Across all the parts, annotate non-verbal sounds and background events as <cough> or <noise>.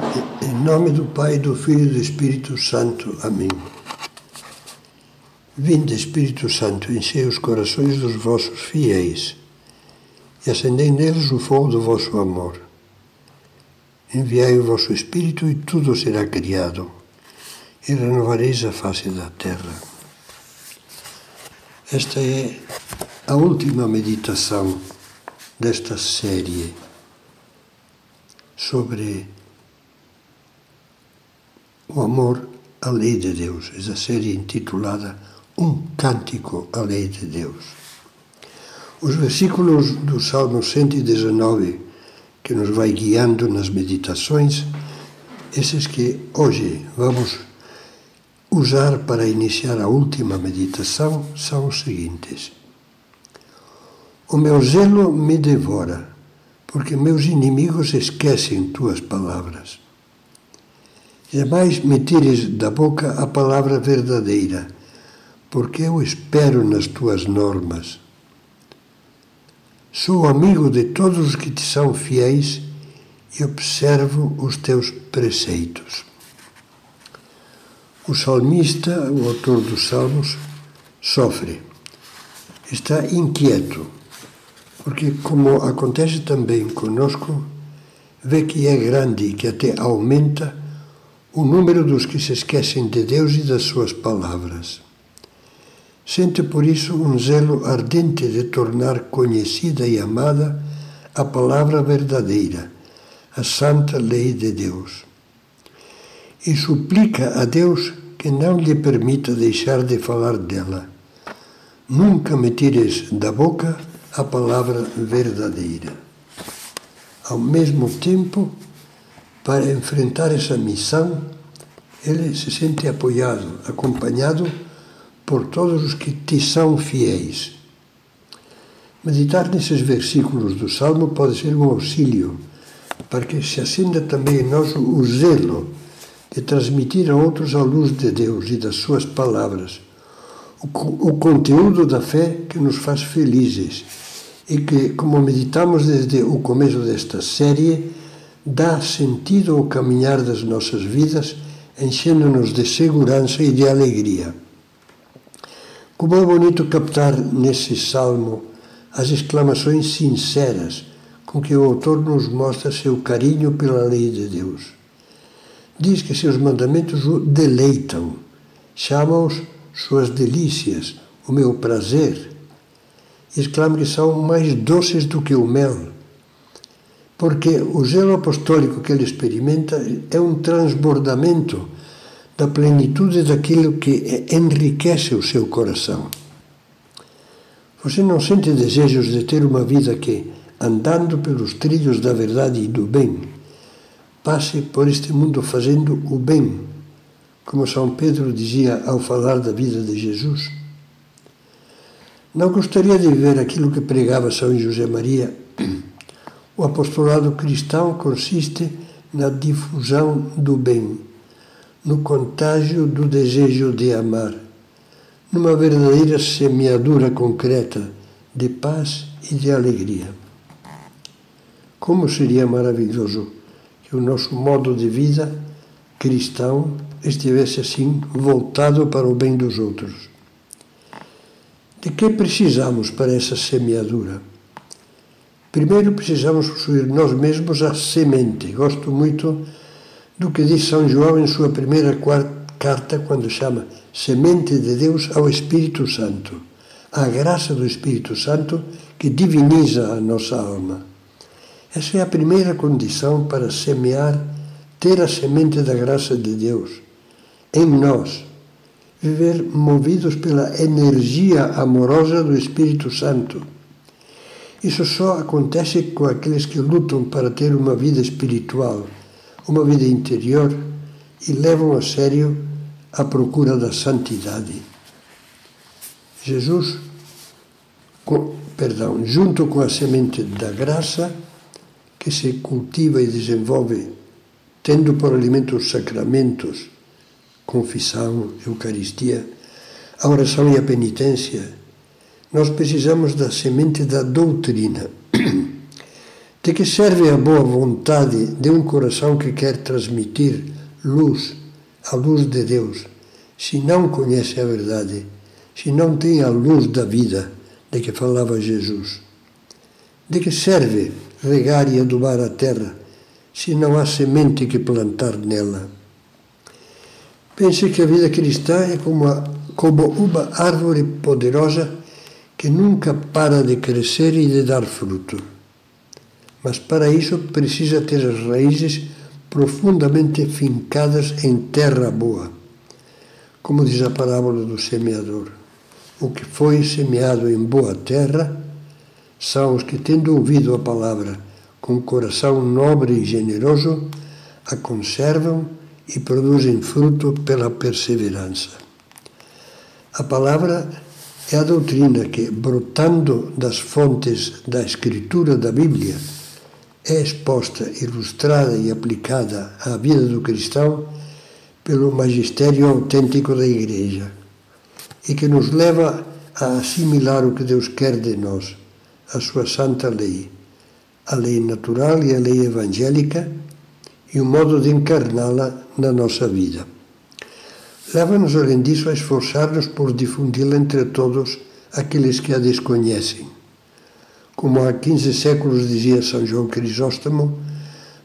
Em nome do Pai, do Filho e do Espírito Santo. Amém. Vinde, Espírito Santo, enchei os corações dos vossos fiéis e acendei neles o fogo do vosso amor. Enviai o vosso Espírito e tudo será criado, e renovareis a face da terra. Esta é a última meditação desta série sobre o amor à lei de Deus. Essa série intitulada Um Cântico à Lei de Deus. Os versículos do Salmo 119 que nos vai guiando nas meditações, esses que hoje vamos usar para iniciar a última meditação, são os seguintes. O meu zelo me devora, porque meus inimigos esquecem tuas palavras. Jamais me tires da boca a palavra verdadeira, porque eu espero nas tuas normas. Sou amigo de todos os que te são fiéis e observo os teus preceitos. O salmista, o autor dos salmos, sofre, está inquieto porque, como acontece também conosco, vê que é grande e que até aumenta o número dos que se esquecem de Deus e das suas palavras. Sente por isso um zelo ardente de tornar conhecida e amada a palavra verdadeira, a santa lei de Deus. E suplica a Deus que não lhe permita deixar de falar dela. Nunca me tires da boca a palavra verdadeira. Ao mesmo tempo, para enfrentar essa missão, ele se sente apoiado, acompanhado por todos os que te são fiéis. Meditar nesses versículos do Salmo pode ser um auxílio para que se acenda também em nós o zelo de transmitir a outros a luz de Deus e das suas palavras, o, conteúdo da fé que nos faz felizes e que, como meditamos desde o começo desta série, dá sentido ao caminhar das nossas vidas, enchendo-nos de segurança e de alegria. Como é bonito captar nesse salmo as exclamações sinceras com que o autor nos mostra seu carinho pela lei de Deus. Diz que seus mandamentos o deleitam, chama-os suas delícias, o meu prazer exclama que são mais doces do que o mel, porque o zelo apostólico que ele experimenta é um transbordamento da plenitude daquilo que enriquece o seu coração. Você não sente desejos de ter uma vida que, andando pelos trilhos da verdade e do bem, passe por este mundo fazendo o bem, como São Pedro dizia ao falar da vida de Jesus? Não gostaria de viver aquilo que pregava São José Maria. O apostolado cristão consiste na difusão do bem, no contágio do desejo de amar, numa verdadeira semeadura concreta de paz e de alegria. Como seria maravilhoso que o nosso modo de vida cristão estivesse assim voltado para o bem dos outros. De que precisamos para essa semeadura? Primeiro precisamos possuir nós mesmos a semente. Gosto muito do que diz São João em sua primeira carta, quando chama semente de Deus ao Espírito Santo. A graça do Espírito Santo que diviniza a nossa alma. Essa é a primeira condição para semear, ter a semente da graça de Deus em nós viver movidos pela energia amorosa do Espírito Santo. Isso só acontece com aqueles que lutam para ter uma vida espiritual, uma vida interior e levam a sério a procura da santidade. Jesus, com, perdão, junto com a semente da graça, que se cultiva e desenvolve tendo por alimento os sacramentos, confissão, Eucaristia, a oração e a penitência, nós precisamos da semente da doutrina. <clears throat> De que serve a boa vontade de um coração que quer transmitir luz, a luz de Deus, se não conhece a verdade, se não tem a luz da vida de que falava Jesus? De que serve regar e adubar a terra se não há semente que plantar nela? Pense que a vida cristã é como, a, como uma árvore poderosa que nunca para de crescer e de dar fruto. Mas para isso precisa ter as raízes profundamente fincadas em terra boa. Como diz a parábola do semeador: o que foi semeado em boa terra são os que, tendo ouvido a palavra com coração nobre e generoso, a conservam e produzem fruto pela perseverança. A palavra é a doutrina que, brotando das fontes da Escritura da Bíblia, é exposta, ilustrada e aplicada à vida do cristão pelo magistério autêntico da Igreja e que nos leva a assimilar o que Deus quer de nós, a sua santa lei, a lei natural e a lei evangélica e o modo de encarná-la na nossa vida. Leva-nos, além disso, a esforçar-nos por difundi-la entre todos aqueles que a desconhecem. Como há 15 séculos dizia São João Crisóstomo,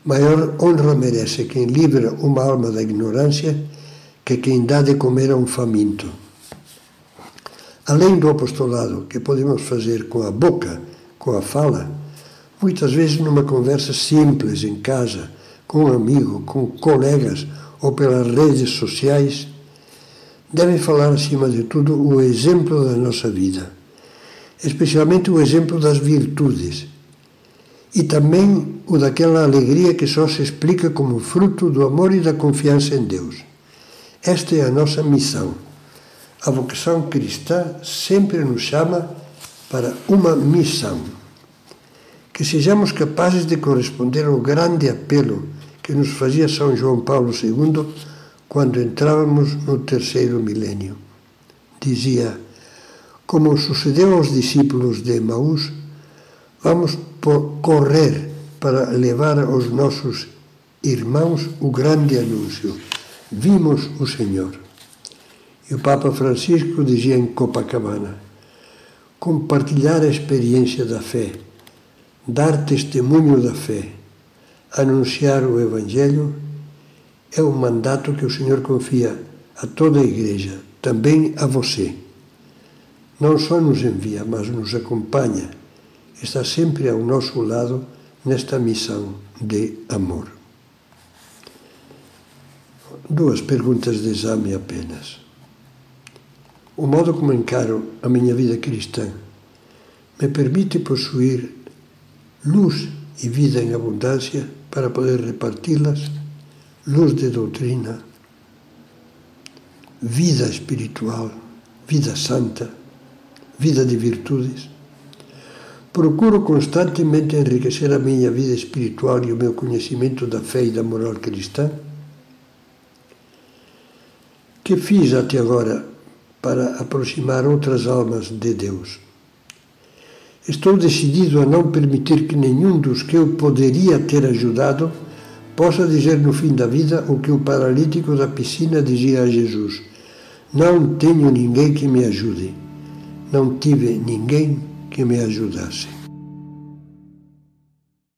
maior honra merece quem livra uma alma da ignorância que quem dá de comer a um faminto. Além do apostolado que podemos fazer com a boca, com a fala, muitas vezes numa conversa simples em casa, com um amigo, com colegas ou pelas redes sociais, deve falar acima de tudo o exemplo da nossa vida, especialmente o exemplo das virtudes e também o daquela alegria que só se explica como fruto do amor e da confiança em Deus. Esta é a nossa missão. A vocação cristã sempre nos chama para uma missão. Que sejamos capazes de corresponder ao grande apelo que nos fazia São João Paulo II quando entrávamos no terceiro milênio. Dizia: Como sucedeu aos discípulos de Emaús, vamos correr para levar aos nossos irmãos o grande anúncio: Vimos o Senhor. E o Papa Francisco dizia em Copacabana: compartilhar a experiência da fé, dar testemunho da fé, anunciar o Evangelho é o mandato que o Senhor confia a toda a Igreja, também a você. Não só nos envia, mas nos acompanha, está sempre ao nosso lado nesta missão de amor. Duas perguntas de exame apenas. O modo como encaro a minha vida cristã me permite possuir luz e vida em abundância para poder reparti-las? Luz de doutrina, vida espiritual, vida santa, vida de virtudes. Procuro constantemente enriquecer a minha vida espiritual e o meu conhecimento da fé e da moral cristã. Que fiz até agora para aproximar outras almas de Deus? Estou decidido a não permitir que nenhum dos que eu poderia ter ajudado possa dizer no fim da vida o que o paralítico da piscina dizia a Jesus: Não tenho ninguém que me ajude. Não tive ninguém que me ajudasse.